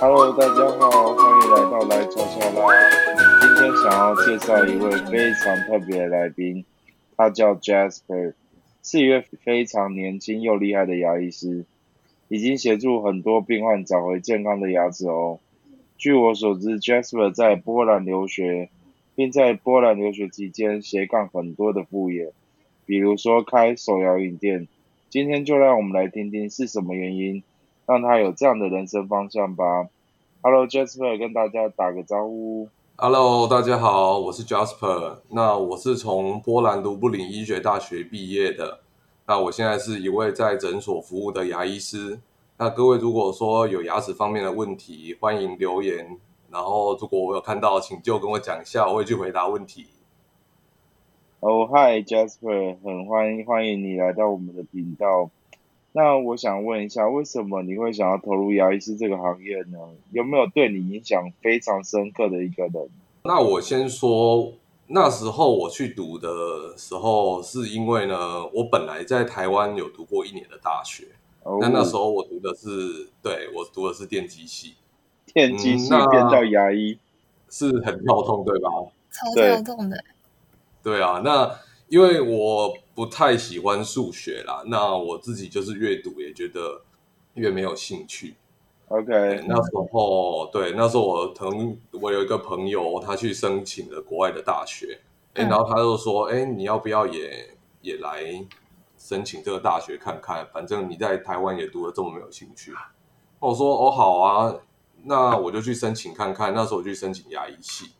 Hello，大家好，欢迎来到来悄悄啦。今天想要介绍一位非常特别的来宾，他叫 Jasper，是一位非常年轻又厉害的牙医师，已经协助很多病患找回健康的牙齿哦。据我所知，Jasper 在波兰留学，并在波兰留学期间斜杠很多的副业，比如说开手摇饮店。今天就让我们来听听是什么原因让他有这样的人生方向吧。Hello，Jasper，跟大家打个招呼。Hello，大家好，我是 Jasper。那我是从波兰卢布林医学大学毕业的。那我现在是一位在诊所服务的牙医师。那各位如果说有牙齿方面的问题，欢迎留言。然后如果我有看到，请就跟我讲一下，我会去回答问题。哦、，Hi Jasper，很欢迎欢迎你来到我们的频道。那我想问一下，为什么你会想要投入牙医师这个行业呢？有没有对你影响非常深刻的一个人？那我先说，那时候我去读的时候，是因为呢，我本来在台湾有读过一年的大学。哦，那那时候我读的是，对我读的是电机系，电机系变到牙医，是很跳痛，对吧？超跳动的，对啊，那因为我不太喜欢数学啦，那我自己就是越读也觉得越没有兴趣。OK，那时候，对，那时候我同我有一个朋友，他去申请了国外的大学，哎、嗯然后他就说，哎，你要不要也也来申请这个大学看看？反正你在台湾也读的这么没有兴趣。我说，哦，好啊，那我就去申请看看。那时候我去申请牙医系。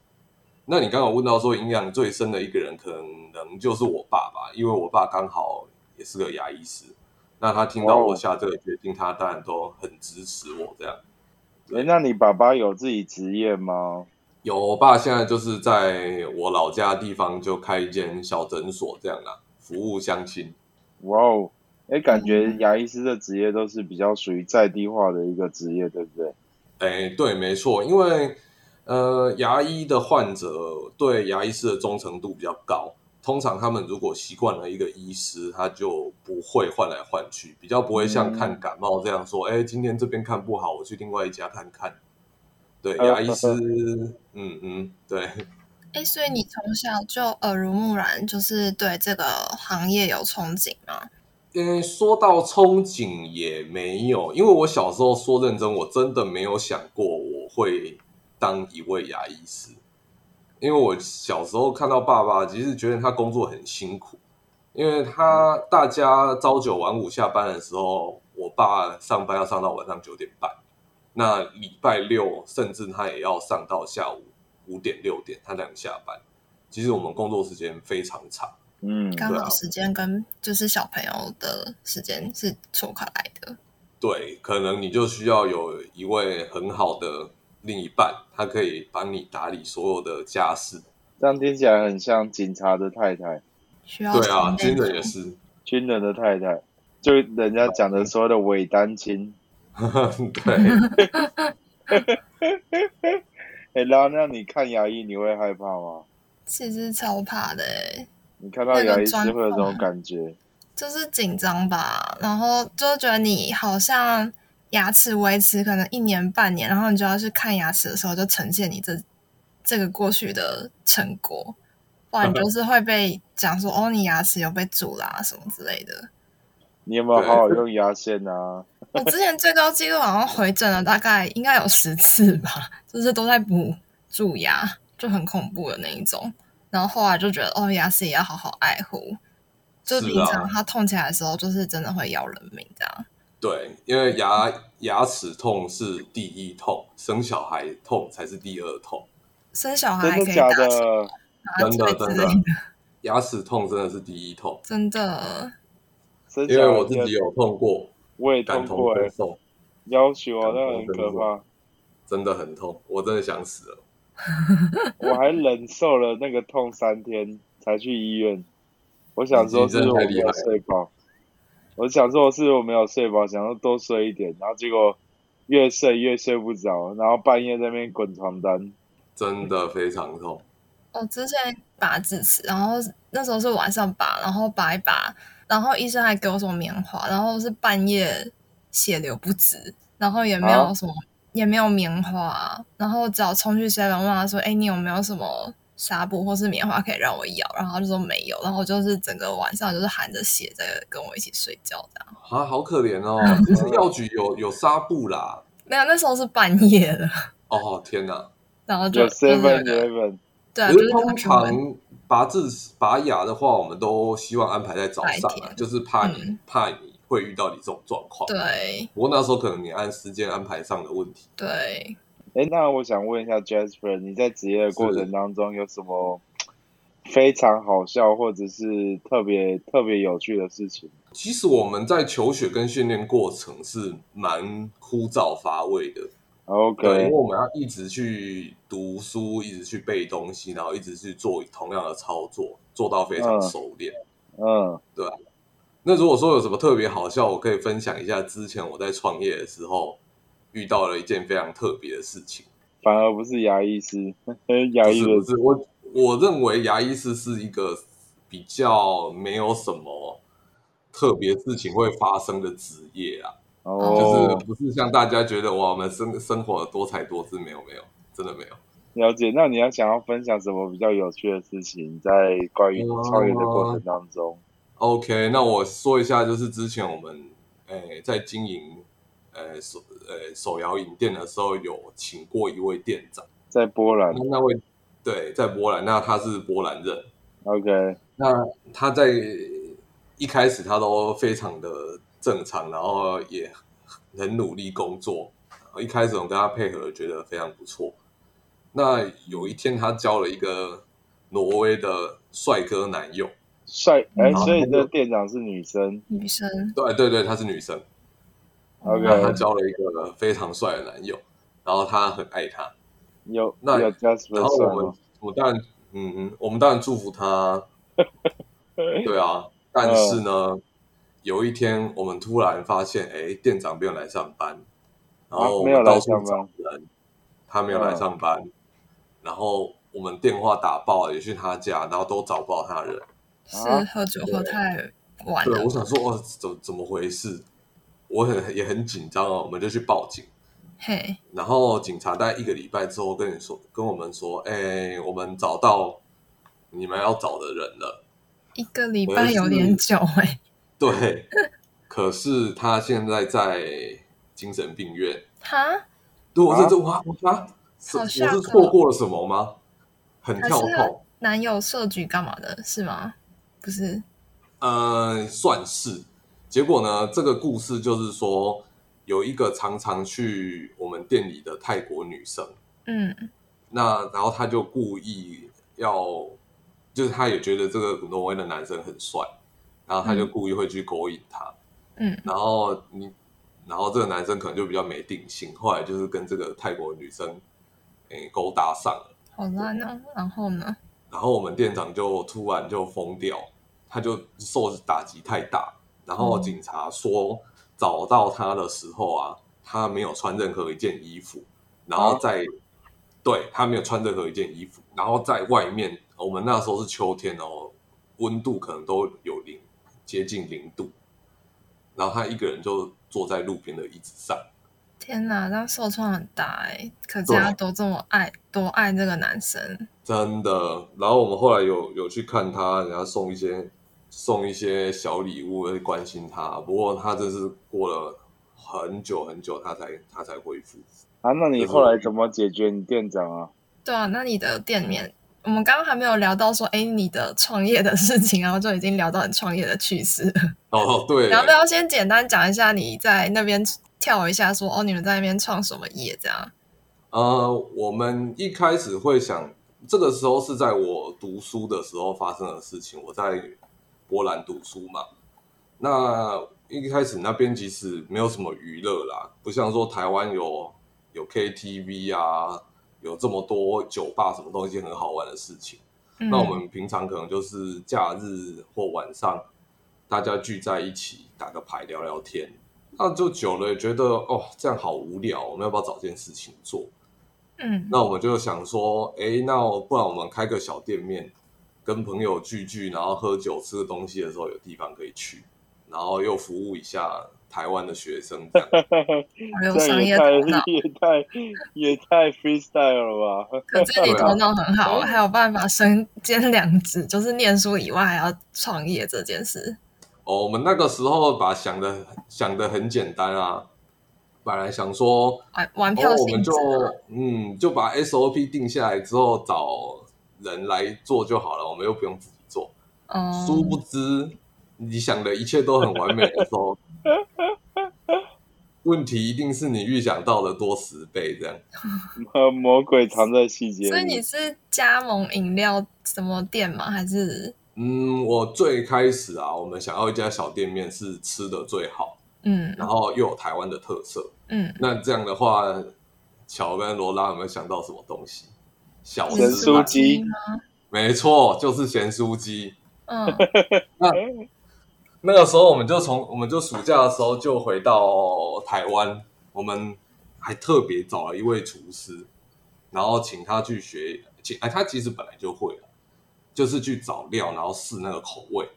那你刚刚有问到说影响最深的一个人，可能就是我爸爸，因为我爸刚好也是个牙医师。那他听到我下这个决定，他当然都很支持我这样。哎，那你爸爸有自己职业吗？有，我爸现在就是在我老家的地方就开一间小诊所这样啦，服务乡亲。哇哦，哎，感觉嗯牙医师的职业都是比较属于在地化的一个职业，对不对？哎，对，没错，因为呃，牙医的患者对牙医师的忠诚度比较高，通常他们如果习惯了一个医师，他就不会换来换去，比较不会像嗯看感冒这样说，哎、今天这边看不好，我去另外一家看看。对，呃牙医师，嗯嗯，对，哎，所以你从小就耳濡目染，就是对这个行业有憧憬吗？嗯，说到憧憬也没有，因为我小时候说认真，我真的没有想过我会当一位牙医师。因为我小时候看到爸爸，其实觉得他工作很辛苦，因为他大家朝九晚五下班的时候，我爸上班要上到晚上九点半，那礼拜六甚至他也要上到下午五点六点，他才能下班。其实我们工作时间非常长。嗯，刚好时间跟就是小朋友的时间是错开来的。对，可能你就需要有一位很好的另一半，他可以帮你打理所有的家事。这样听起来很像警察的太太、需要对啊，军人也是。军人的太太，就人家讲的所谓的伪单亲。对，哎，然后那你看牙医你会害怕吗？其实超怕的哎，你看到牙医师会有这种感觉？就是紧张吧，然后就觉得你好像牙齿维持可能一年半年，然后你就要去看牙齿的时候，就呈现你这这个过去的成果，不然你就是会被讲说哦，你牙齿有被蛀啦、什么之类的。你有没有好好用牙线啊？我之前最高纪录好像回诊了大概应该有十次吧，就是都在补蛀牙，就很恐怖的那一种。然后后来就觉得哦，牙齿也要好好爱护，就是平常它痛起来的时候，就是真的会要人命这样。对，因为牙牙齿痛是第一痛，生小孩痛才是第二痛。生小孩真的假的？真的真的，牙齿痛真的是第一痛，真的。生因为我自己有痛过，我也感同痛过哎，身受，要求啊，那很可怕。真的很痛，我真的想死了。我还忍受了那个痛三天才去医院。我想说是我没有睡饱，我想说是我没有睡饱，想说多睡一点，然后结果越睡越睡不着，然后半夜在那边滚床单。真的非常痛。我之前拔智齿，然后那时候是晚上拔，然后拔一拔，然后医生还给我什么棉花，然后是半夜血流不止，然然后也没有什么，也没有棉花，然后只要冲去 seven 问他说：“哎，你有没有什么纱布或是棉花可以让我咬？”然后他就说没有，然后就是整个晚上就是含着血在跟我一起睡觉这样。啊，好可怜哦！其实药局有有纱布啦。没有，那时候是半夜的。哦天哪！然后就 seven eleven。对啊，就是通常拔智拔牙的话，我们都希望安排在早上，就是怕你怕你会遇到你这种状况。对，不过那时候可能你按时间安排上的问题。对。哎，那我想问一下 Jasper，你在职业的过程当中有什么非常好笑或者是特别特别有趣的事情？其实我们在求学跟训练过程是蛮枯燥乏味的。OK，因为我们要一直去读书，一直去背东西，然后一直去做同样的操作，做到非常熟练。嗯，对。那如果说有什么特别好笑，我可以分享一下。之前我在创业的时候遇到了一件非常特别的事情。反而不是牙医师，牙医不是我。我认为牙医师是一个比较没有什么特别事情会发生的职业啊。哦，就是不是像大家觉得哇，我们生生活多才多姿，没有没有，真的没有。了解，那你要想要分享什么比较有趣的事情，在关于创业的过程当中？OK，那我说一下，就是之前我们诶在经营呃手呃手摇饮店的时候，有请过一位店长，在波兰。那位对，在波兰，那他是波兰人。OK，那他在一开始他都非常的。正常，然后也很努力工作。一开始我跟他配合，觉得非常不错。那有一天，他交了一个挪威的帅哥男友。帅哎，所以这店长是女生？女生？对对对，她是女生。OK，他交了一个非常帅的男友，然后她很爱他。有那有然后我们我当然嗯嗯，我们当然祝福他。对啊，但是呢。有一天，我们突然发现，哎，店长没有来上班，然后我们到处找人，他没有来上班，然后我们电话打爆了，也去他家，然后都找不到他人，是喝酒喝太晚了。对，我想说，哇，怎怎么回事？我很也很紧张哦，我们就去报警。嘿，然后警察在一个礼拜之后跟你说，跟我们说，哎，我们找到你们要找的人了。一个礼拜有点久哎。对，可是他现在在精神病院。哈？对，我这这哇哇，我是错过了什么吗？很跳痛。男友设局干嘛的？是吗？不是。呃，算是。结果呢？这个故事就是说，有一个常常去我们店里的泰国女生。嗯。那然后他就故意要，就是他也觉得这个挪威的男生很帅。然后他就故意会去勾引他，嗯，然后你，然后这个男生可能就比较没定性，后来就是跟这个泰国女生，诶勾搭上了，好烂啊！然后呢？然后我们店长就突然就疯掉，他就受打击太大，然后警察说找到他的时候啊，他没有穿任何一件衣服，然后在，对他没有穿任何一件衣服，然后在外面，我们那时候是秋天哦，温度可能都有零。接近零度，然后他一个人就坐在路边的椅子上。天哪，那受创很大哎！可见他都这么爱，多爱这个男生。真的。然后我们后来有有去看他，然后送一些送一些小礼物来关心他。不过他这是过了很久很久，他才他才恢复。啊，那你后来怎么解决你店长啊？对啊，那你的店面。我们刚刚还没有聊到说，哎，你的创业的事情，然后就已经聊到你创业的趣事。哦，对。要不要先简单讲一下你在那边跳一下，说哦，你们在那边创什么业这样？呃，我们一开始会想，这个时候是在我读书的时候发生的事情。我在波兰读书嘛，那一开始那边其实没有什么娱乐啦，不像说台湾有有 KTV 啊。有这么多酒吧，什么东西很好玩的事情。那我们平常可能就是假日或晚上，大家聚在一起打个牌聊聊天。那就久了也，觉得哦这样好无聊，我们要不要找件事情做？嗯，那我们就想说，哎，那不然我们开个小店面，跟朋友聚聚，然后喝酒吃个东西的时候有地方可以去，然后又服务一下台湾的学生这样。好有商这也太业头脑。也太也太 freestyle 了吧？可是你头脑很好，还有办法身兼两职，就是念书以外还要创业这件事。哦，我们那个时候把想的想的很简单啊，本来想说，玩玩哦票，我们就啊，嗯就把 SOP 定下来之后，找人来做就好了，我们又不用自己做。哦，殊不知，你想的一切都很完美的时候，问题一定是你预想到的多十倍这样。魔 魔鬼藏在细节里。所以你是加盟饮料什么店吗？还是嗯，我最开始啊，我们想要一家小店面是吃的最好，嗯然后又有台湾的特色。嗯，那这样的话，乔跟罗拉有没有想到什么东西？小咸酥鸡。吗？没错，就是咸酥鸡。嗯，那那个时候，我们就从我们就暑假的时候就回到台湾，我们还特别找了一位厨师，然后请他去学，请哎，他其实本来就会了，就是去找料，然后试那个口味，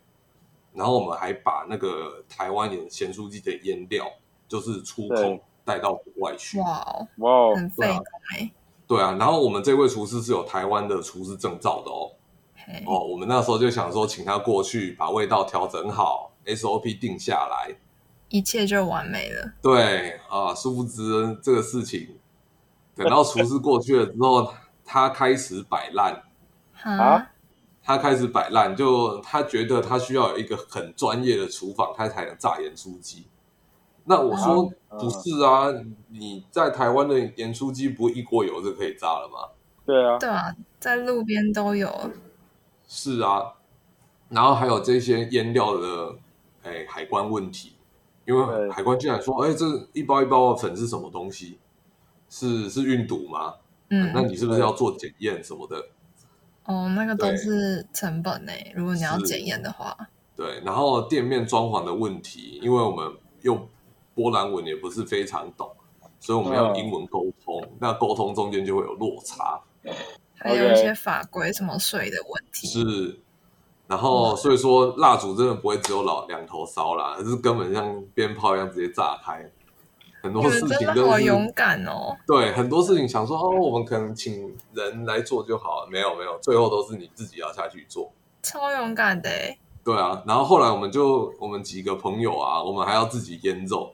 然后我们还把那个台湾盐咸酥鸡的腌料，就是出口对带到国外去。哇哦，哇哦，很费工哎，对啊，然后我们这位厨师是有台湾的厨师证照的哦。嘿哦，我们那时候就想说，请他过去把味道调整好，SOP 定下来。一切就完美了。对啊，殊不知这个事情，等到厨师过去了之后，他开始摆烂，哈啊，他开始摆烂，就他觉得他需要有一个很专业的厨房，他才能炸盐酥鸡。那我说啊不是啊，你在台湾的盐酥鸡不一锅油就可以炸了吗？对啊，对啊，在路边都有。是啊，然后还有这些腌料的哎海关问题，因为海关竟然说，哎，这一包一包的粉是什么东西？是是运毒吗？嗯，那你是不是要做检验什么的？哦，那个都是成本呢。如果你要检验的话，对，然后店面装潢的问题，因为我们又波兰文也不是非常懂，所以我们要嗯英文沟通，那沟通中间就会有落差。还有一些法规什么税的问题。是，然后所以说蜡烛真的不会只有老两头烧啦，而是根本像鞭炮一样直接炸开。很多事情都好勇敢哦！对很多事情想说哦，我们可能请人来做就好了，没有没有，最后都是你自己要下去做。超勇敢的欸对啊，然后后来我们就我们几个朋友啊，我们还要自己腌肉，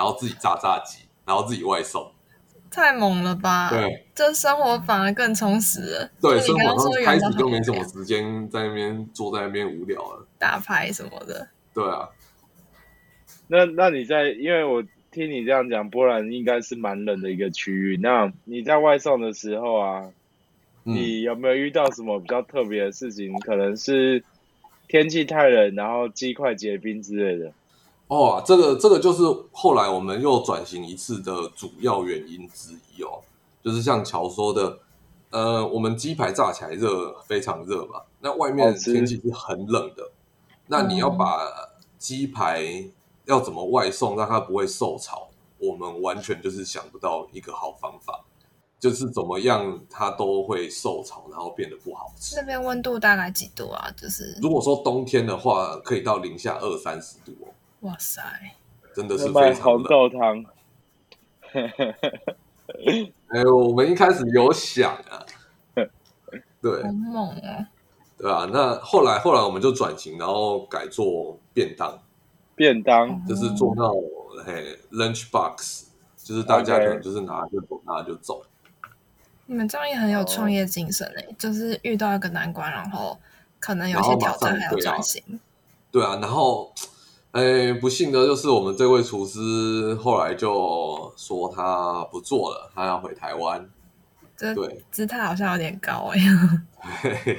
然后自己炸炸鸡，然后自己外送。太猛了吧！对，这生活反而更充实了。对，刚刚生活开始就没什么时间在那边坐在那边无聊了。打牌什么的。对啊，那那你在，因为我听你这样讲，波兰应该是蛮冷的一个区域。那你在外送的时候啊，嗯，你有没有遇到什么比较特别的事情？可能是天气太冷，然后鸡块结冰之类的。哦，这个这个就是后来我们又转型一次的主要原因之一哦，就是像乔说的，呃，我们鸡排炸起来热，非常热嘛，那外面天气是很冷的，那你要把鸡排要怎么外送让它不会受潮，我们完全就是想不到一个好方法，就是怎么样它都会受潮，然后变得不好吃。那。边温度大概几度啊？就是如果说冬天的话，可以到零下二三十度哦，哇塞，真的是那卖红非常冷。豆汤，哎，我们一开始有想啊，对好猛啊！对啊，那后来后来我们就转型，然后改做便当，便当，就是做那种嘿 lunch box，就是大家可能就是拿就走，拿就走。你们这样也很有创业精神诶，就是遇到一个难关，然后可能有些挑战，还要转型。对啊，然后哎，不幸的就是我们这位厨师后来就说他不做了，他要回台湾。这对，姿态好像有点高哎。嘿嘿，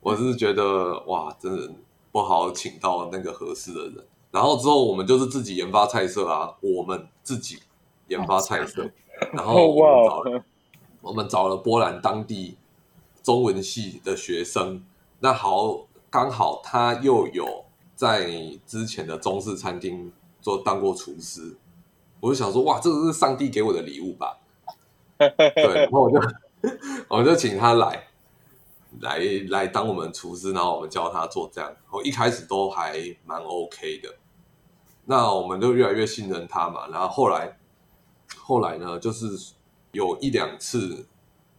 我是觉得哇，真的不好请到那个合适的人。然后之后我们就是自己研发菜色啊，我们自己研发菜色，然后我们哇找了我们找了波兰当地中文系的学生，那好，刚好他又有在之前的中式餐厅做当过厨师，我就想说，哇，这个是上帝给我的礼物吧？对，然后我就 我就请他来，来来当我们厨师，然后我们教他做这样，我一开始都还蛮 OK 的。那我们就越来越信任他嘛。然后后来后来呢，就是有一两次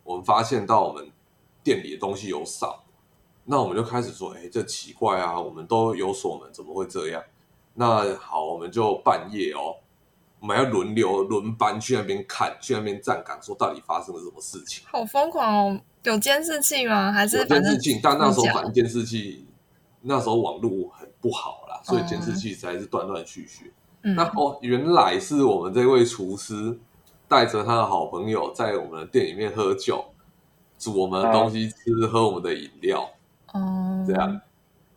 我们发现到我们店里的东西有少，那我们就开始说，哎，这奇怪啊，我们都有锁门，怎么会这样？那好，我们就半夜哦，我们要轮流轮班去那边看，去那边站岗，说到底发生了什么事情。好疯狂哦！有监视器吗？还是监视器，但那时候反正监视器那时候网络很不好啦，所以监视器才是断断续续。嗯那哦，原来是我们这位厨师带着他的好朋友在我们的店里面喝酒，煮我们的东西吃，喝我们的饮料，哦这样。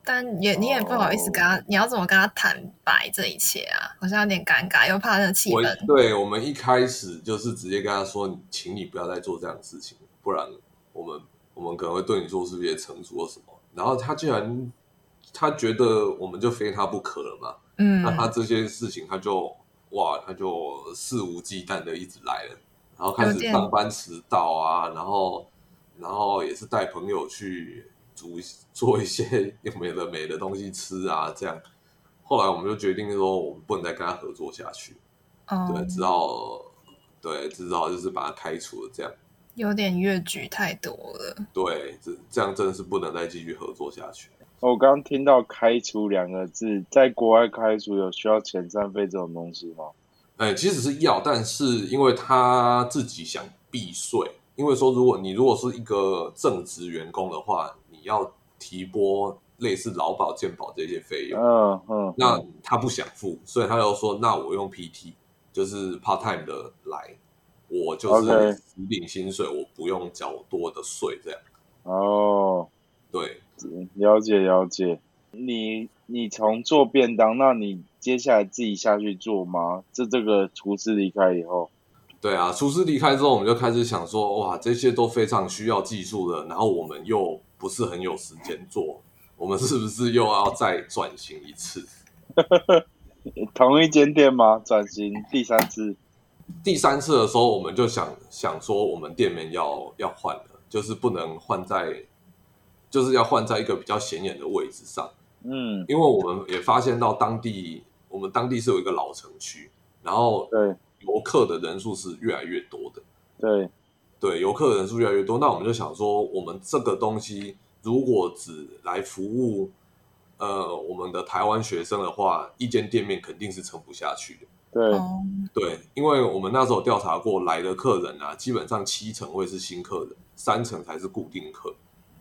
但也你也不好意思跟他，你要怎么跟他坦白这一切啊？好像有点尴尬，又怕那个气我氛。对我们一开始就是直接跟他说，请你不要再做这样的事情，不然我们我们可能会对你做出一些惩处或什么。然后他居然他觉得我们就非他不可了嘛，嗯那，他这些事情他就哇，他就肆无忌惮的一直来了，然后开始上班迟到啊，然后然后也是带朋友去煮 做一些有没的没的东西吃啊，这样。后来我们就决定说，我们不能再跟他合作下去，嗯对，只好对，只好就是把他开除了，这样。有点越矩太多了。对，这这样真的是不能再继续合作下去。我刚刚听到“开除”两个字，在国外开除有需要遣散费这种东西吗？哎，其实是要，但是因为他自己想避税，因为说如果你如果是一个正职员工的话，你要提拨类似劳保、健保这些费用，嗯嗯，那他不想付，所以他又说，那我用 PT，就是 part time 的来，我就是领薪水，我不用缴多的税，这样。哦，对，了解了解。你你从做便当，那你接下来自己下去做吗？这这个厨师离开以后，对啊，厨师离开之后，我们就开始想说，哇，这些都非常需要技术的，然后我们又不是很有时间做，我们是不是又要再转型一次？同一间店吗？转型第三次，第三次的时候，我们就想想说，我们店面要要换了，就是不能换在，就是要换在一个比较显眼的位置上，嗯，因为我们也发现到当地，我们当地是有一个老城区，然后对游客的人数是越来越多的。对，对，游客人数越来越多，那我们就想说，我们这个东西如果只来服务呃我们的台湾学生的话，一间店面肯定是撑不下去的。对，哦，对，因为我们那时候调查过来的客人啊，基本上七成会是新客人，三成才是固定客。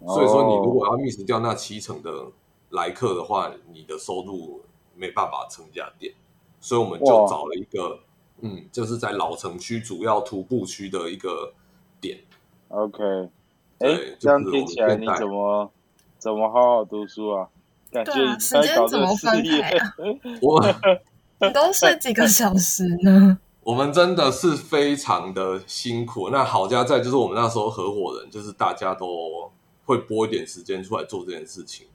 所以说，你如果要 miss 掉那七成的来客的话，你的收入没办法撑家店。所以我们就找了一个，嗯，就是在老城区主要徒步区的一个点。OK，对哎，这样就是听起来你怎么怎么好好读书啊？感觉对啊你在搞这个事时间怎么分业配啊，我你都睡几个小时呢？我们真的是非常的辛苦。那好家在就是我们那时候合伙人，就是大家都会拨一点时间出来做这件事情。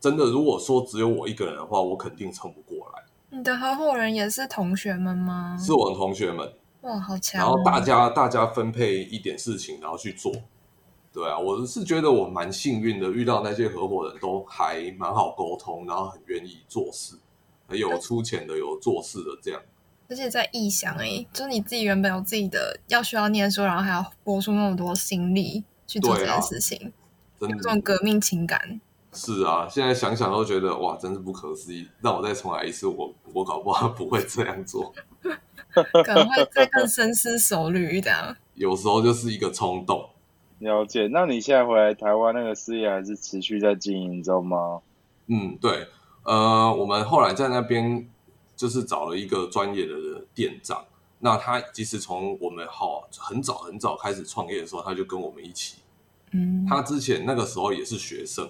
真的，如果说只有我一个人的话，我肯定撑不过来。你的合伙人也是同学们吗？是我的同学们，哇，好强哦！然后大家大家分配一点事情，然后去做。对啊，我是觉得我蛮幸运的，遇到那些合伙人都还蛮好沟通，然后很愿意做事，有出钱的，有做事的这样。而且在异乡哎，就是你自己原本有自己的要需要念书，然后还要拨出那么多心力去做这件事情，真有这种革命情感。是啊，现在想想都觉得哇，真是不可思议。让我再重来一次，我我搞不好不会这样做。可能会再更深思熟虑这样。有时候就是一个冲动。了解。那你现在回来台湾那个事业还是持续在经营中吗？嗯，对，呃，我们后来在那边就是找了一个专业的店长。那他其实从我们好很早很早开始创业的时候，他就跟我们一起。嗯，他之前那个时候也是学生，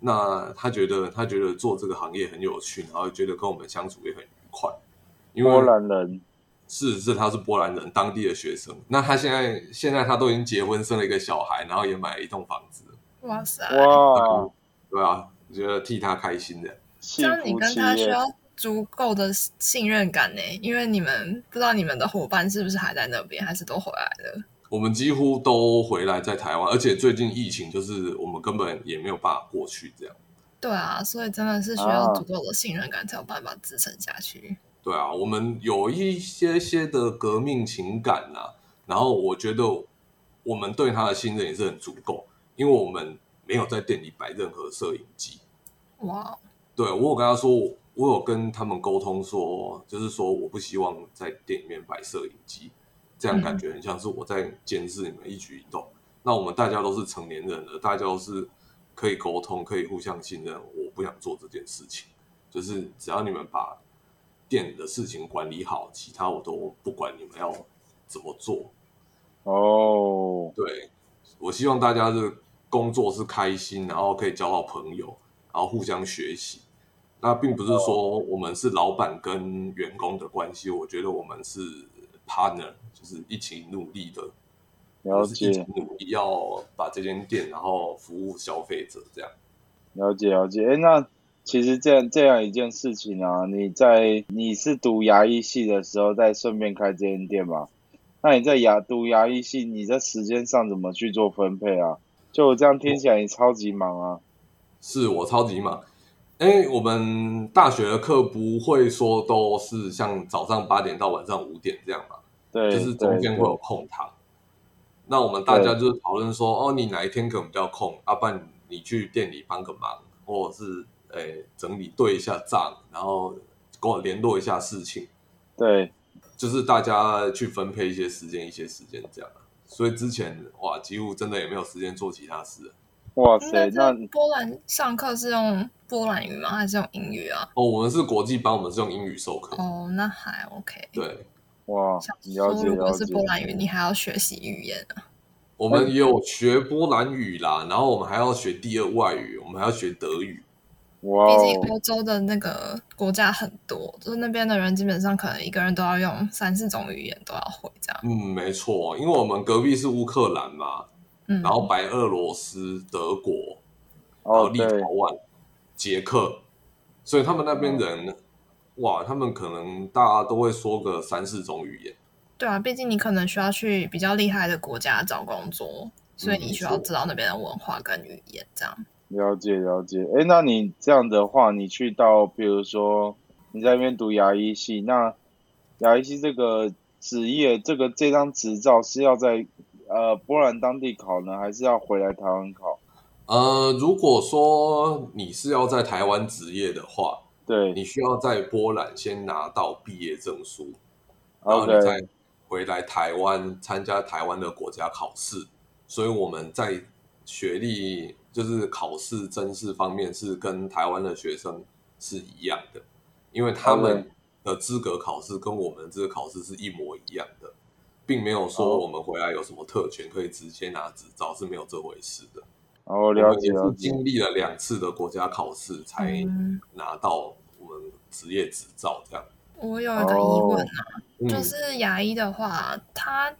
那他觉得他觉得做这个行业很有趣，然后觉得跟我们相处也很愉快。因为波兰人，是是，他是波兰人，当地的学生。那他现在现在他都已经结婚，生了一个小孩，然后也买了一栋房子，哇塞，哇，对啊，我觉得替他开心的。这幸样你跟他需要足够的信任感呢，因为你们不知道你们的伙伴是不是还在那边，还是都回来了。我们几乎都回来在台湾，而且最近疫情，就是我们根本也没有办法过去这样。对啊，所以真的是需要足够的信任感才有办法支撑下去。对啊，我们有一些些的革命情感呐、然后我觉得我们对他的信任也是很足够，因为我们没有在店里摆任何摄影机。哇，对我有跟他说，我有跟他们沟通说，就是说我不希望在店里面摆摄影机，这样感觉很像是我在监视你们一举一动。那我们大家都是成年人了，大家都是可以沟通，可以互相信任。我不想做这件事情，就是只要你们把店的事情管理好，其他我都不管你们要怎么做。哦，对，我希望大家的工作是开心，然后可以交到朋友，然后互相学习。那并不是说我们是老板跟员工的关系，我觉得我们是 partner，就是一起努力的，了解努力要把这间店，然后服务消费者这样。了解了解。哎，那其实这样这样一件事情啊，你在你是读牙医系的时候，再顺便开这间店嘛？那你在牙读牙医系，你在时间上怎么去做分配啊？就我这样听起来，你超级忙啊。是我超级忙，因为我们大学的课不会说都是像早上八点到晚上五点这样嘛，对，就是中间会有空堂。那我们大家就是讨论说，哦，你哪一天可能比较空，要、不然你去店里帮个忙，或者是诶、整理对一下账，然后跟我联络一下事情，对就是大家去分配一些时间，一些时间这样啊。所以之前哇，几乎真的也没有时间做其他事。哇那塞，那波兰上课是用波兰语吗？还是用英语啊？哦，我们是国际班，我们是用英语授课。哦，那还 OK。对，哇，想了解说如果。是波兰语，你还要学习语言啊？我们也有学波兰语啦，然后我们还要学第二外语，我们还要学德语。哇毕竟哦，欧洲的那个国家很多，就是那边的人基本上可能一个人都要用三四种语言都要会这样。嗯，没错，因为我们隔壁是乌克兰嘛，嗯，然后白俄罗斯、德国，然后立陶宛、捷克，所以他们那边人，哇，他们可能大家都会说个三四种语言。对啊，毕竟你可能需要去比较厉害的国家找工作，所以你需要知道那边的文化跟语言这样。了解了解。哎，那你这样的话，你去到比如说你在那边读牙医系，那牙医系这个职业，这个这张执照是要在呃波兰当地考呢，还是要回来台湾考？呃，如果说你是要在台湾职业的话，对你需要在波兰先拿到毕业证书，然后你再回来台湾参加台湾的国家考试。所以我们在学历就是考试甄试方面是跟台湾的学生是一样的，因为他们的资格考试跟我们这个考试是一模一样的，并没有说哦我们回来有什么特权可以直接拿执照，是没有这回事的。哦，我了解了解。经历了两次的国家考试才嗯，拿到我们职业执照，这样。我有一个疑问啊，嗯，就是牙医的话，他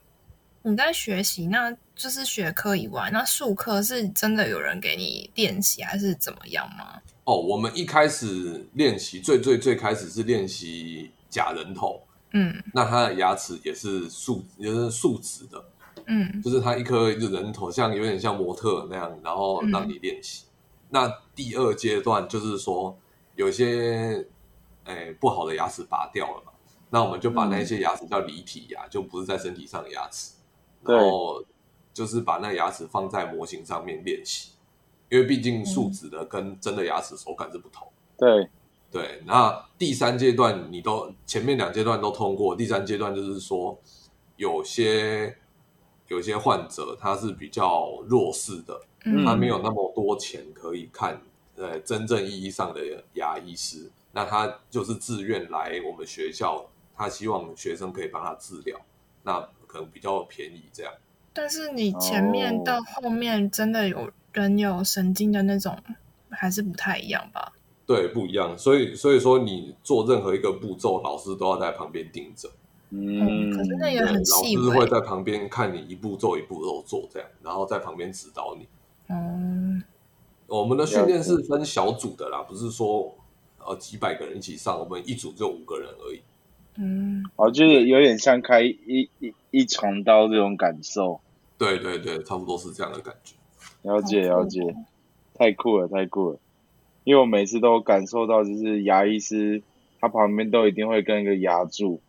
你在学习，那就是学科以外，那术科是真的有人给你练习，还是怎么样吗？哦，我们一开始练习最最最开始是练习假人头，嗯。那他的牙齿也是竖，也是竖直的，嗯。就是他一颗人头像有点像模特那样，然后让你练习。那第二阶段就是说有些诶不好的牙齿拔掉了嘛，那我们就把那些牙齿叫离体牙，就不是在身体上的牙齿，然后就是把那牙齿放在模型上面练习，因为毕竟树脂的跟真的牙齿手感是不同。对，对，那第三阶段你都前面两阶段都通过，第三阶段就是说有些有些患者他是比较弱势的，嗯他没有那么多钱可以看呃真正意义上的牙医师，那他就是自愿来我们学校，他希望学生可以帮他治疗，那可能比较便宜这样。但是你前面哦到后面真的有人有神经的那种，还是不太一样吧？对，不一样，所以所以说你做任何一个步骤，老师都要在旁边盯着。嗯，可是那也对，很老细师会。在旁边看你一步骤一步骤做这样，然后在旁边指导你。嗯，我们的训练是分小组的啦，不是说呃几百个人一起上，我们一组就五个人而已。嗯，哦，就是有点像开一一一床刀这种感受。对对对，差不多是这样的感觉。了解了解，太酷了太酷了！因为我每次都感受到，就是牙医师他旁边都一定会跟一个牙柱。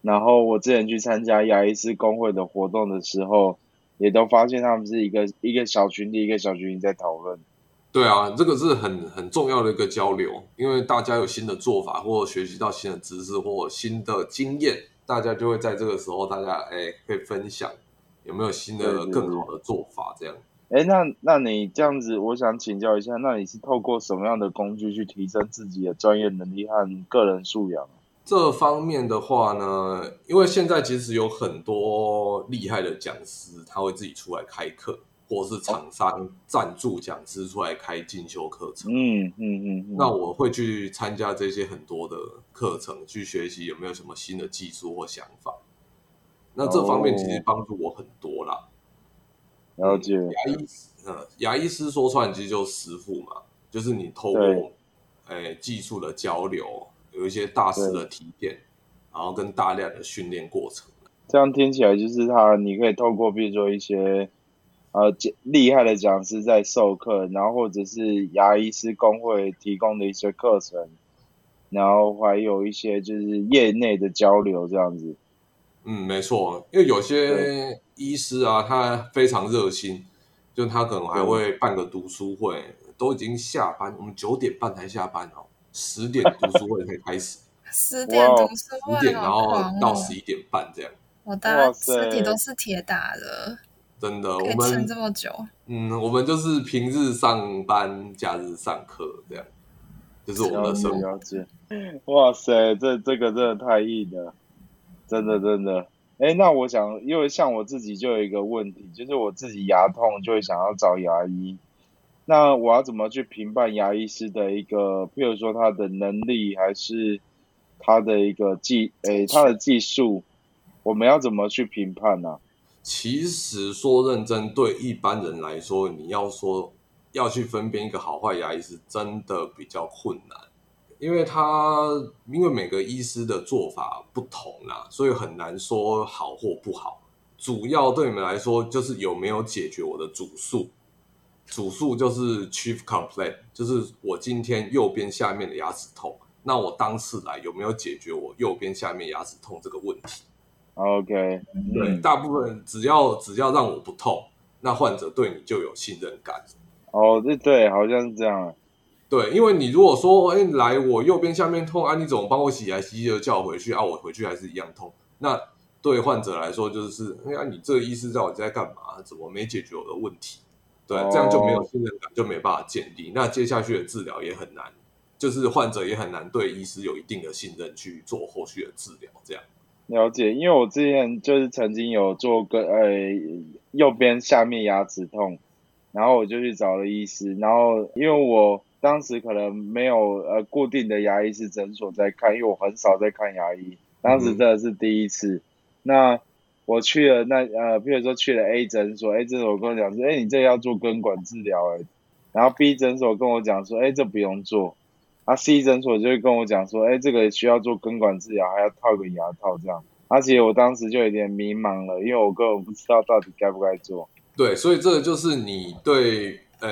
然后我之前去参加牙医师工会的活动的时候，也都发现他们是一个一个小群体一个小群体在讨论。对啊，这个是很很重要的一个交流，因为大家有新的做法，或学习到新的知识或新的经验，大家就会在这个时候，大家哎可以分享有没有新的更好的做法，这样。哎，那那你这样子，我想请教一下，那你是透过什么样的工具去提升自己的专业能力和个人素养？这方面的话呢，因为现在其实有很多厉害的讲师，他会自己出来开课，或是厂商赞助讲师出来开进修课程。嗯嗯嗯。那我会去参加这些很多的课程，去学习有没有什么新的技术或想法。那这方面其实帮助我很多啦。了解。牙医，呃，牙医师说穿其实就是师傅嘛，就是你透过，哎，技术的交流。有一些大师的提点，然后跟大量的训练过程，这样听起来就是他，你可以透过比如说一些呃厉害的讲师在授课，然后或者是牙医师工会提供的一些课程，然后还有一些就是业内的交流这样子。嗯，没错，因为有些医师啊，他非常热心，就他可能还会办个读书会，都已经下班，我们九点半才下班哦。十点读书会可以开始，十点读书会，十点然后到十一点半这样。我的身体都是铁打的，真的，我们撑这么久。嗯，我们就是平日上班，假日上课这样，就是我们的生活。哇塞，这这个真的太硬了，真的真的。哎，那我想，因为像我自己就有一个问题，就是我自己牙痛就会想要找牙医。那我要怎么去评判牙医师的一个，譬如说他的能力，还是他的一个技，诶，他的技术，我们要怎么去评判呢？其实说认真，对一般人来说，你要说要去分辨一个好坏牙医是，真的比较困难，因为他因为每个医师的做法不同啦，所以很难说好或不好。主要对你们来说，就是有没有解决我的主诉。主诉就是 chief complaint，就是我今天右边下面的牙齿痛，那我当次来有没有解决我右边下面牙齿痛这个问题？OK，对，大部分只要只要让我不痛，那患者对你就有信任感。哦，对对，好像是这样。对，因为你如果说，哎，来我右边下面痛啊，你怎么帮我洗来洗去的叫我回去啊，我回去还是一样痛，那对患者来说就是，哎呀，你这个医师到底在干嘛？怎么没解决我的问题？对，这样就没有信任感，就没办法建立。那接下去的治疗也很难，就是患者也很难对医师有一定的信任去做后续的治疗。这样了解，因为我之前就是曾经有做个呃右边下面牙齿痛，然后我就去找了医师，然后因为我当时可能没有呃固定的牙医是诊所在看，因为我很少在看牙医，当时真的是第一次。那我去了那呃，譬如说去了 A 诊所，A 诊所跟我讲说，哎，你这要做根管治疗哎，然后 B 诊所跟我讲说，哎，这不用做，啊 C 诊所就会跟我讲说，哎，这个需要做根管治疗，还要套个牙套这样，而且我当时就有点迷茫了，因为我根本不知道到底该不该做。对，所以这个就是你对呃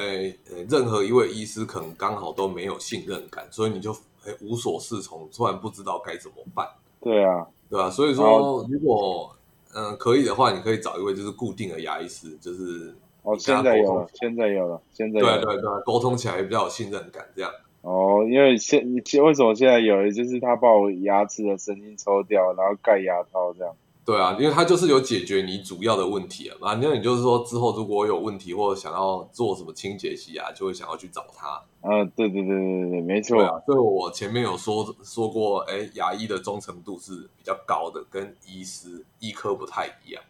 呃任何一位医师可能刚好都没有信任感，所以你就无所适从，突然不知道该怎么办。对啊，对啊？所以说如果嗯，可以的话，你可以找一位就是固定的牙医师，就是哦，现在有了，现在有了，现在有了对对对，沟通起来比较有信任感，这样。哦，因为现为什么现在有了，就是他把我牙齿的神经抽掉，然后盖牙套这样。对啊，因为他就是有解决你主要的问题啊嘛。那你就是说之后如果有问题或者想要做什么清洁洗牙，就会想要去找他。嗯，对对对对对，没错。啊，所以我前面有说说过，哎，牙医的忠诚度是比较高的，跟医师医科不太一样。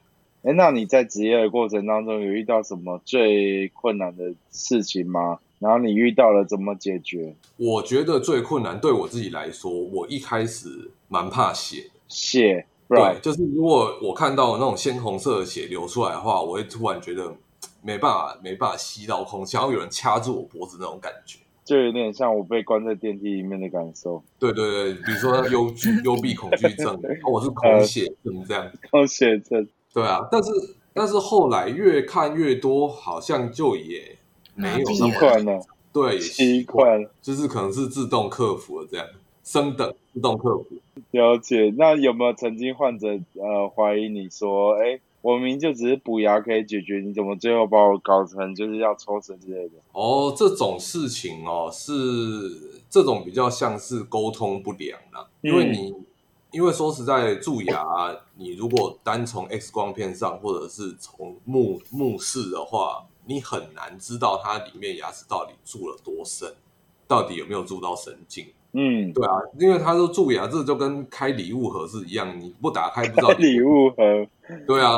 哎，那你在职业的过程当中有遇到什么最困难的事情吗？然后你遇到了怎么解决？我觉得最困难对我自己来说，我一开始蛮怕血血。对，就是如果我看到那种鲜红色的血流出来的话，我会突然觉得没办法，没办法吸到空气，想要有人掐住我脖子那种感觉，就有点像我被关在电梯里面的感受。对对对，比如说幽幽闭恐惧症，我是空血症这样。空血症。对啊，但是但是后来越看越多，好像就也没有七块呢。对，七块，就是可能是自动克服了这样。升等自动客服。了解。那有没有曾经患者呃怀疑你说，哎，我明明就只是补牙可以解决，你怎么最后把我搞成就是要抽神之类的？哦，这种事情哦，是这种比较像是沟通不良啦，因为你。因为说实在，蛀牙，你如果单从 X 光片上，或者是从目目视的话，你很难知道它里面牙齿到底蛀了多深，到底有没有蛀到神经。嗯，对啊，因为他说蛀牙，这就跟开礼物盒是一样，你不打开不知道 礼物盒。对啊，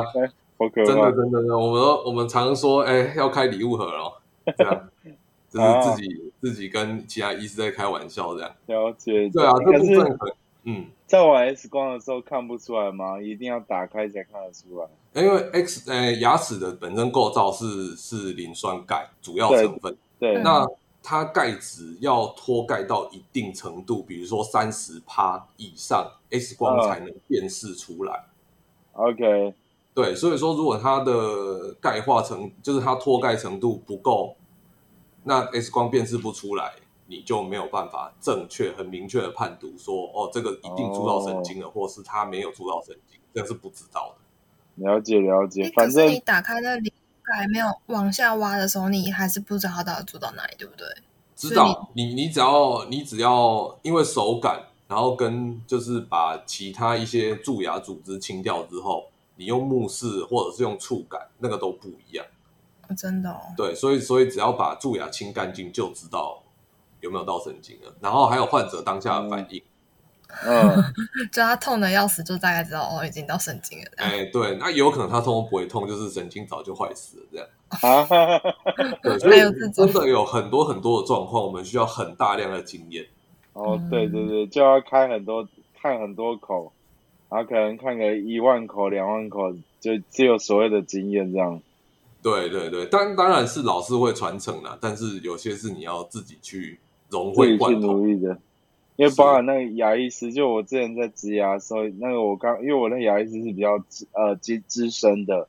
好可真的真的真的，我们我们常说，哎，要开礼物盒哦，这样，就是自己自己跟其他医师在开玩笑这样。了解。对啊，这部分很。嗯，在玩 X 光的时候看不出来吗？一定要打开才看得出来。因为 X 呃牙齿的本身构造是是磷酸钙主要成分，对，那它钙质要脱钙到一定程度，比如说三十趴以上，X 光才能辨识出来。OK，对，所以说如果它的钙化程就是它脱钙程度不够，那 X 光辨识不出来。你就没有办法正确、很明确的判读说，哦，这个一定蛀到神经了，或是它没有蛀到神经，这是不知道的。了解了解，反正你打开那里还没有往下挖的时候，你还是不知道它到底蛀到哪里，对不对？知道，你你只要你只要因为手感，然后跟就是把其他一些蛀牙组织清掉之后，你用目视或者是用触感，那个都不一样。真的？哦。对，所以所以只要把蛀牙清干净，就知道。有没有到神经了？然后还有患者当下的反应，嗯，就他痛的要死，就大概知道哦，已经到神经了。哎，对，那有可能他痛不会痛，就是神经早就坏死了这样。啊，对，所以真的有很多很多的状况，我们需要很大量的经验。哦，对对对，就要开很多看很多口，然后可能看个一万口、两万口，就只有所谓的经验这样。对对对，当当然是老师会传承啦，但是有些是你要自己去。融会贯通的，因为包含那个牙医师，就我之前在植牙的时候，那个我刚，因为我那牙医师是比较呃资资深的，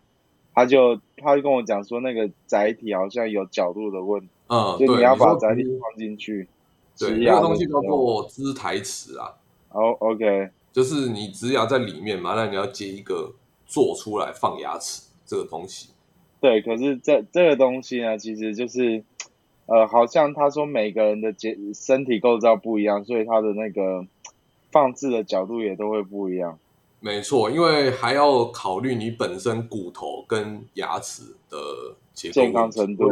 他就他就跟我讲说，那个载体好像有角度的问题，嗯，就你要把载体放进去，对，那个东西叫做支台齿啊，哦，OK，就是你植牙在里面嘛，那你要接一个做出来放牙齿这个东西，对，可是这这个东西呢，其实就是。呃，好像他说每个人的结身体构造不一样，所以他的那个放置的角度也都会不一样。没错，因为还要考虑你本身骨头跟牙齿的结构健康程度。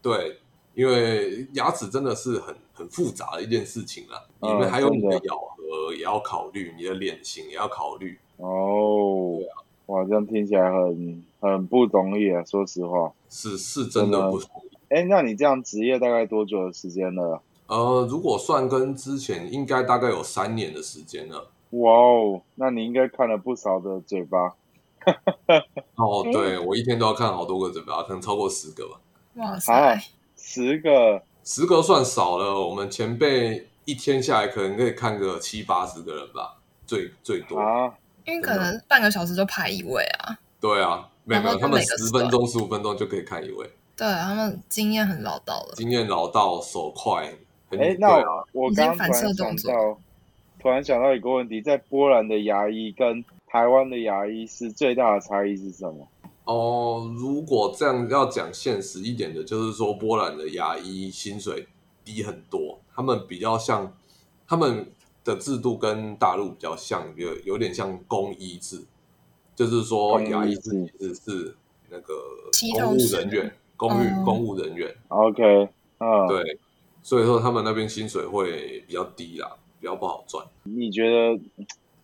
对，因为牙齿真的是很很复杂的一件事情啦，里面还有你的咬合也要考虑，你的脸型也要考虑。哦，对啊，哇，这样听起来很很不容易啊！说实话，是是真的不容易。哎，那你这样职业大概多久的时间了？呃，如果算跟之前，应该大概有三年的时间了。哇哦，那你应该看了不少的嘴巴。哦，对，我一天都要看好多个嘴巴，可能超过十个吧。哇塞，十个，十个算少了。我们前辈一天下来可能可以看个七八十个人吧，最最多啊。因为可能半个小时就排一位啊。对啊，没有没有，他们十分钟、十五分钟就可以看一位。对他们经验很老道了，经验老道，手快。哎，那我刚突然想到，突然想到一个问题，在波兰的牙医跟台湾的牙医是最大的差异是什么？哦，如果这样要讲现实一点的，就是说波兰的牙医薪水低很多，他们比较像他们的制度跟大陆比较像，有有点像公医制，就是说牙医是是是那个公务人员。公务公务人员，OK，嗯，对，所以说他们那边薪水会比较低啦，比较不好赚。你觉得，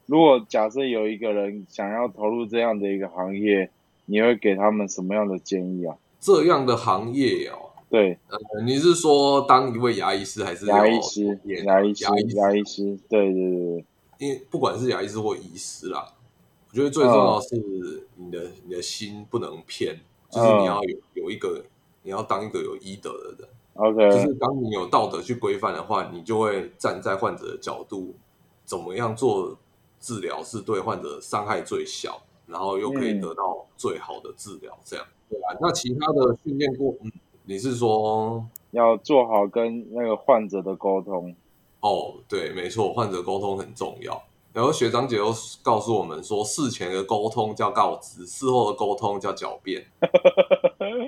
如果假设有一个人想要投入这样的一个行业，你会给他们什么样的建议啊？这样的行业哦，对，呃，你是说当一位牙医师还是牙医师？牙医师，牙医师，对对对，因为不管是牙医师或医师啦，我觉得最重要是你的你的心不能偏。就是你要有有一个，你要当一个有医德的人。OK，就是当你有道德去规范的话，你就会站在患者的角度，怎么样做治疗是对患者伤害最小，然后又可以得到最好的治疗。这样对啊。那其他的训练过，嗯，你是说要做好跟那个患者的沟通？哦，对，没错，患者沟通很重要。然后学长姐又告诉我们说，事前的沟通叫告知，事后的沟通叫狡辩。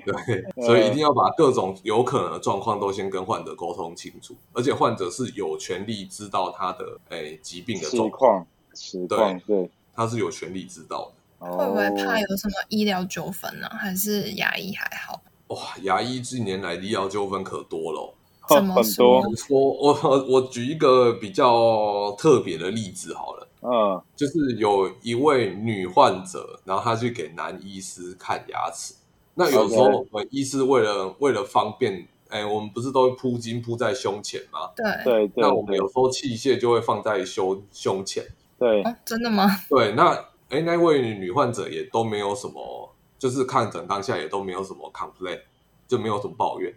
对，所以一定要把各种有可能的状况都先跟患者沟通清楚，而且患者是有权利知道他的诶疾病的实状况，况实况对，他是有权利知道的。会不会怕哦有什么医疗纠纷呢？还是牙医还好？哇，牙医近年来医疗纠纷可多了哦。怎么很说，我我我举一个比较特别的例子好了。嗯就是有一位女患者，然后她去给男医师看牙齿。那有时候我们医师为了为了方便，哎，我们不是都会铺巾铺在胸前吗？对，对对那我们有时候器械就会放在胸胸前。对哦，真的吗？对，那哎那位女患者也都没有什么，就是看诊当下也都没有什么 complain，就没有什么抱怨。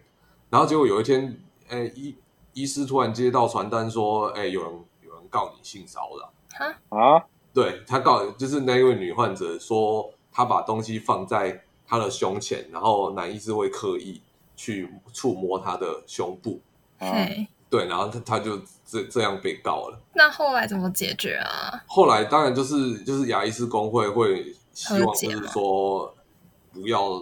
然后结果有一天，哎医医师突然接到传单说，哎有人有人告你性骚扰。哈，啊，对他告就是那一位女患者说，她把东西放在她的胸前，然后男医师会刻意去触摸她的胸部，啊嘿，对，然后他他就这这样被告了。那后来怎么解决啊？后来当然就是就是牙医师工会会希望就是说不要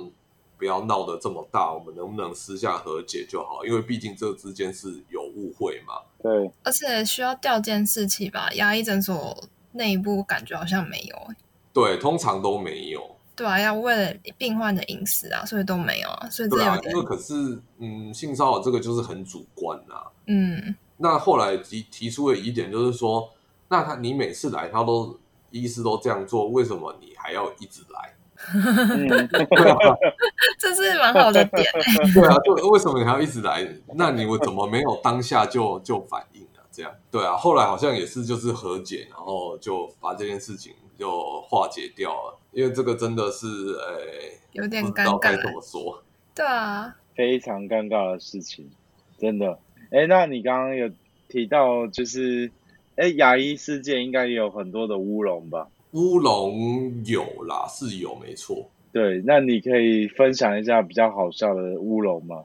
不要闹得这么大，我们能不能私下和解就好？因为毕竟这之间是有误会嘛。对，而且需要调监视器吧？牙医诊所内部感觉好像没有欸。对，通常都没有。对啊，要为了病患的隐私啊，所以都没有啊，所以这对啊，有点因为可是嗯，性骚扰这个就是很主观啊。嗯，那后来提提出的疑点就是说，那他你每次来，他都医师都这样做，为什么你还要一直来？嗯，对啊，这是蛮好的点欸 对啊，就为什么你还要一直来？那你我怎么没有当下就就反应啊？这样对啊，后来好像也是就是和解，然后就把这件事情就化解掉了，因为这个真的是呃，有点不知尴尬该怎尬。么说。对啊，非常尴尬的事情，真的。哎，那你刚刚有提到，就是哎，牙医事件应该也有很多的乌龙吧？乌龙有啦，是有没错，对，那你可以分享一下比较好笑的乌龙吗？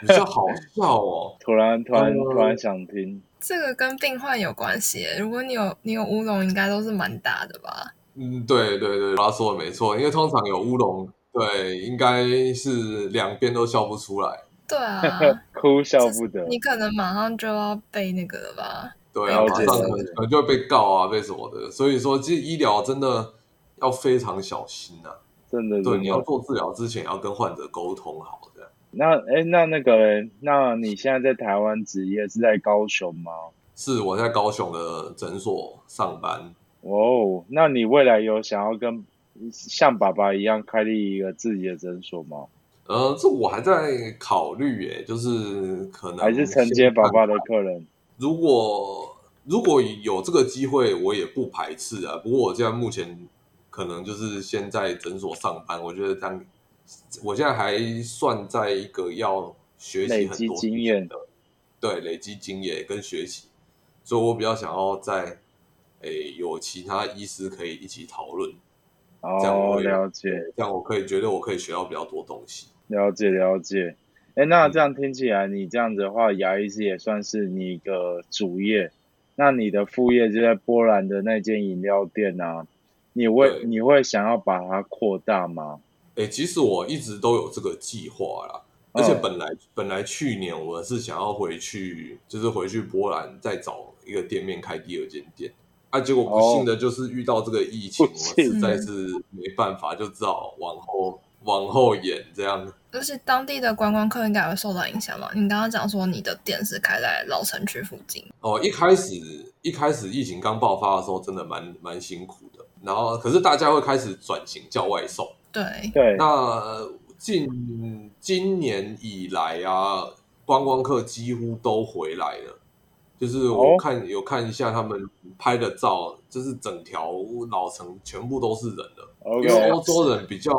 比较好笑哦。突然突然嗯突然想听，这个跟病患有关系欸。如果你有你有乌龙，应该都是蛮大的吧？嗯，对对对，他说的没错，因为通常有乌龙，对，应该是两边都笑不出来。对啊，哭笑不得。你可能马上就要被那个了吧？对啊，马上可能可能就会被告啊，被什么的。所以说，其实医疗真的要非常小心啊。真的，对。你要做治疗之前要跟患者沟通好的。那哎，那那个嘞，那你现在在台湾职业是在高雄吗？是我在高雄的诊所上班，哦，那你未来有想要跟像爸爸一样开立一个自己的诊所吗？呃，这我还在考虑，耶，就是可能还是承接爸爸的客人？如果如果有这个机会，我也不排斥啊。不过我现在目前可能就是先在诊所上班，我觉得当我现在还算在一个要学习很多经验的，对，累积经验跟学习，所以我比较想要在诶有其他医师可以一起讨论，这样我了解，这样我可以觉得我可以学到比较多东西。了解，了解。哎，那嗯这样听起来，你这样子的话，牙医师也算是你一个主业。那你的副业就在波兰的那间饮料店啊，你会你会想要把它扩大吗？哎，其实我一直都有这个计划啦，而且嗯本来、本来去年我是想要回去，就是回去波兰再找一个店面开第二间店，啊，结果不幸的就是遇到这个疫情，我实在是没办法，就只好往后往后延这样。而且当地的观光客应该会受到影响嘛？你刚刚讲说你的店是开在老城区附近，哦，一开始一开始疫情刚爆发的时候，真的蛮蛮辛苦的，然后可是大家会开始转型叫外送。对，对，那近今年以来啊，观光客几乎都回来了。就是我哦看、有看一下他们拍的照，就是整条老城全部都是人的，因为欧洲人比较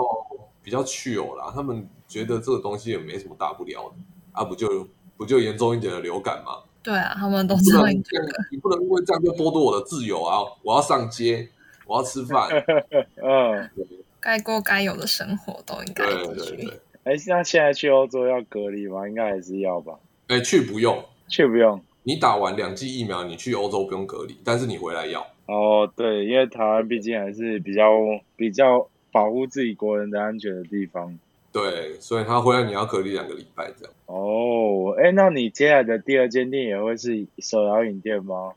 比较去哦啦，他们觉得这个东西也没什么大不了的啊，不就不就严重一点的流感吗？对啊，他们都不这样能这个，你不能因为这样就剥夺我的自由啊！我要上街，我要吃饭，嗯，该过该有的生活都应该对。哎，那现在去欧洲要隔离吗？应该还是要吧？哎，去不用，去不用，你打完两剂疫苗，你去欧洲不用隔离，但是你回来要。哦，对，因为台湾毕竟还是比较比较保护自己国人的安全的地方。对，所以他回来你要隔离两个礼拜这样。哦，哎，那你接下来的第二间店也会是手摇饮店吗？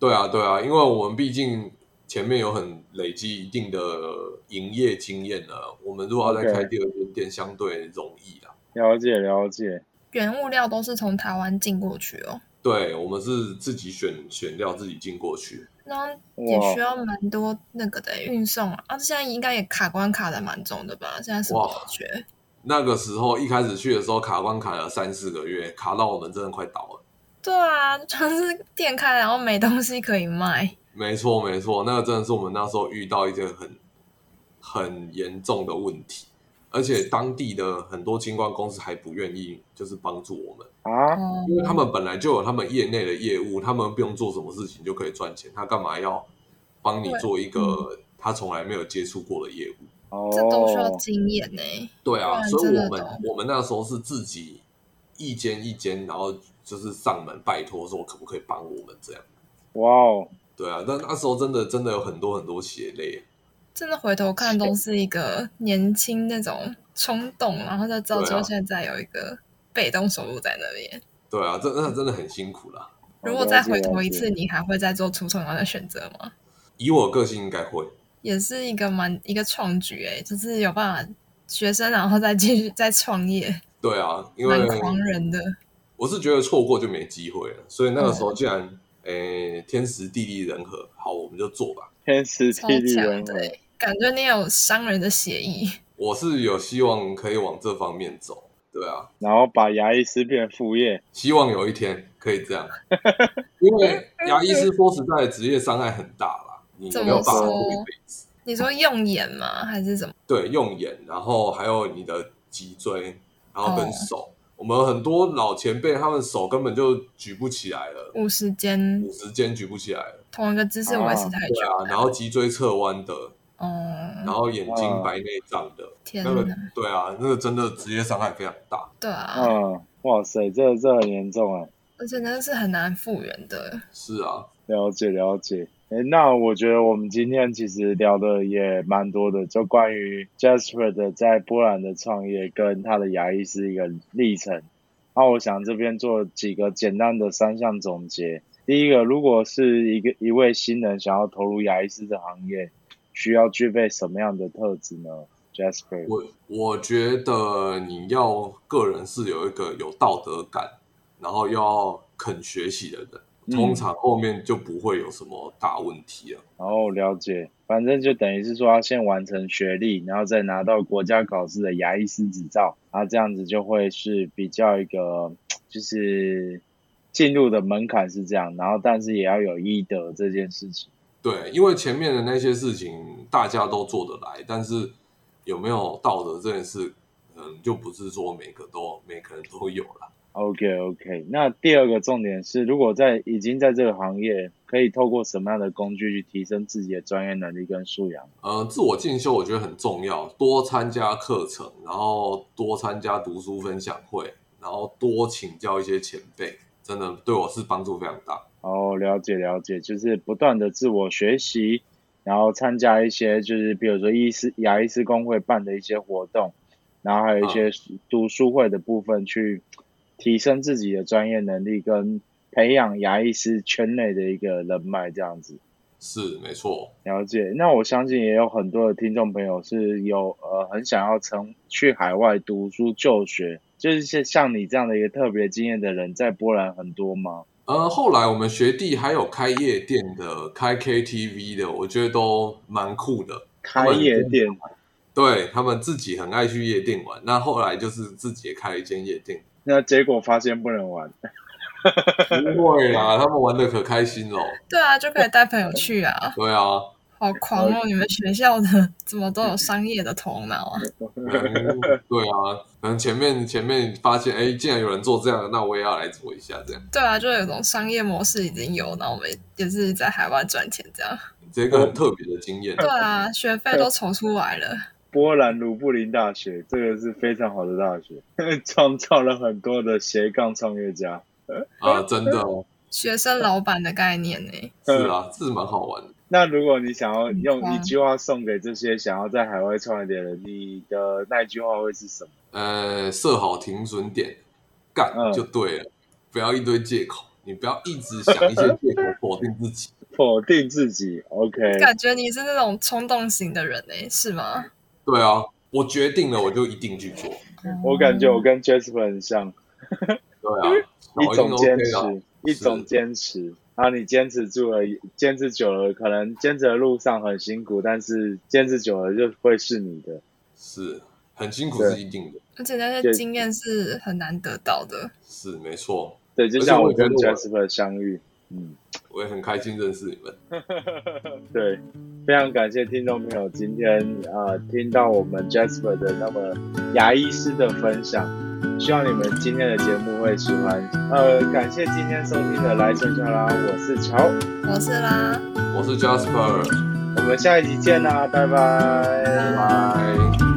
对啊，对啊，因为我们毕竟前面有很累积一定的营业经验了，我们如果要再开第二间店，相对容易啦。了解了解，原物料都是从台湾进过去哦。对，我们是自己选选料，自己进过去。那也需要蛮多那个的运送啊，啊，现在应该也卡关卡的蛮重的吧？现在什么都缺。那个时候一开始去的时候，卡关卡了三四个月，卡到我们真的快倒了。对啊，全是店开然后没东西可以卖。没错没错，那个真的是我们那时候遇到一件很很严重的问题，而且当地的很多金光公司还不愿意就是帮助我们啊，因为他们本来就有他们业内的业务，他们不用做什么事情就可以赚钱，他干嘛要帮你做一个他从来没有接触过的业务？这都需要经验呢。对啊，所以我们我们那时候是自己一间一间，然后就是上门拜托说可不可以帮我们这样。哇哦，对啊，但那时候真的真的有很多很多血泪。真的回头看都是一个年轻那种冲动，然后再造就现在有一个被动收入在那边。对啊，真的真的很辛苦啦。如果再回头一次，你还会再做出同样的选择吗？以我个性，应该会。也是一个蛮一个创举哎，就是有办法学生然后再继续 再创业。对啊，因为狂人的，我是觉得错过就没机会了，所以那个时候既然诶天时地利人和，好我们就做吧。天时地利人和，感觉你有商人的协议。我是有希望可以往这方面走，对啊。然后把牙医师变副业，希望有一天可以这样。因为牙医师说实在，职业伤害很大啦。你没有办法过一辈子。你说用眼吗？还是什么？对，用眼，然后还有你的脊椎，然后跟手。我们很多老前辈，他们手根本就举不起来了，五十肩，五十肩举不起来了，同一个姿势维持太久啊。然后脊椎侧弯的，哦，然后眼睛白内障的，天那个对啊，那个真的职业伤害非常大。对啊，嗯，哇塞，这这很严重啊，而且那是很难复原的。是啊，了解了解。哎，那我觉得我们今天其实聊的也蛮多的，就关于 Jasper 的在波兰的创业跟他的牙医是一个历程。那我想这边做几个简单的三项总结。第一个，如果是一个一位新人想要投入牙医师的行业，需要具备什么样的特质呢？Jasper，我我觉得你要个人是有一个有道德感，然后要肯学习的人。通常后面就不会有什么大问题了。然后了解，反正就等于是说要先完成学历，然后再拿到国家考试的牙医师执照，然后这样子就会是比较一个就是进入的门槛是这样，然后但是也要有医德这件事情。对，因为前面的那些事情大家都做得来，但是有没有道德这件事，嗯，就不是说每个都每个人都有了。OK OK，那第二个重点是，如果在已经在这个行业，可以透过什么样的工具去提升自己的专业能力跟素养？呃，自我进修我觉得很重要，多参加课程，然后多参加读书分享会，然后多请教一些前辈，真的对我是帮助非常大。哦，了解了解，就是不断的自我学习，然后参加一些就是比如说医师牙医师工会办的一些活动，然后还有一些读书会的部分去。提升自己的专业能力，跟培养牙医师圈内的一个人脉，这样子是没错。了解，那我相信也有很多的听众朋友是有呃很想要成去海外读书就学，就是像像你这样的一个特别经验的人，在波兰很多吗？呃，后来我们学弟还有开夜店的，开 KTV 的，我觉得都蛮酷的。开夜店，对他们自己很爱去夜店玩。那后来就是自己也开了一间夜店。那结果发现不能玩，不会啊，他们玩的可开心了。对啊，就可以带朋友去啊。对啊，好狂哦！你们学校的怎么都有商业的头脑啊？对啊，可能前面前面发现，哎，竟然有人做这样，那我也要来做一下这样。对啊，就有种商业模式已经有，然后我们也是在海外赚钱这样。这个很特别的经验。对啊，学费都筹出来了。波兰卢布林大学，这个是非常好的大学，创造了很多的斜杠创业家。啊，真的，学生老板的概念呢。是啊，这是蛮好玩的。那如果你想要用一句话送给这些想要在海外创业的人，你的那一句话会是什么？呃，设好停损点，干嗯就对了，不要一堆借口，你不要一直想一些借口 否定自己。否定自己，OK，感觉你是那种冲动型的人呢，是吗？对啊，我决定了，我就一定去做。我感觉我跟 Jasper 很像，对啊，一种坚持，一种坚持。然后你坚持住了，坚持久了，可能坚持的路上很辛苦，但是坚持久了就会是你的。是很辛苦是一定的，而且那些经验是很难得到的。是没错。对，就像我跟 Jasper 相遇，嗯，我也很开心认识你们。对，非常感谢听众朋友今天呃听到我们 Jasper 的那么牙医师的分享，希望你们今天的节目会喜欢。呃，感谢今天收听的来成小啦，我是乔，我是啦，我是 Jasper，我们下一集见啦，拜拜拜拜。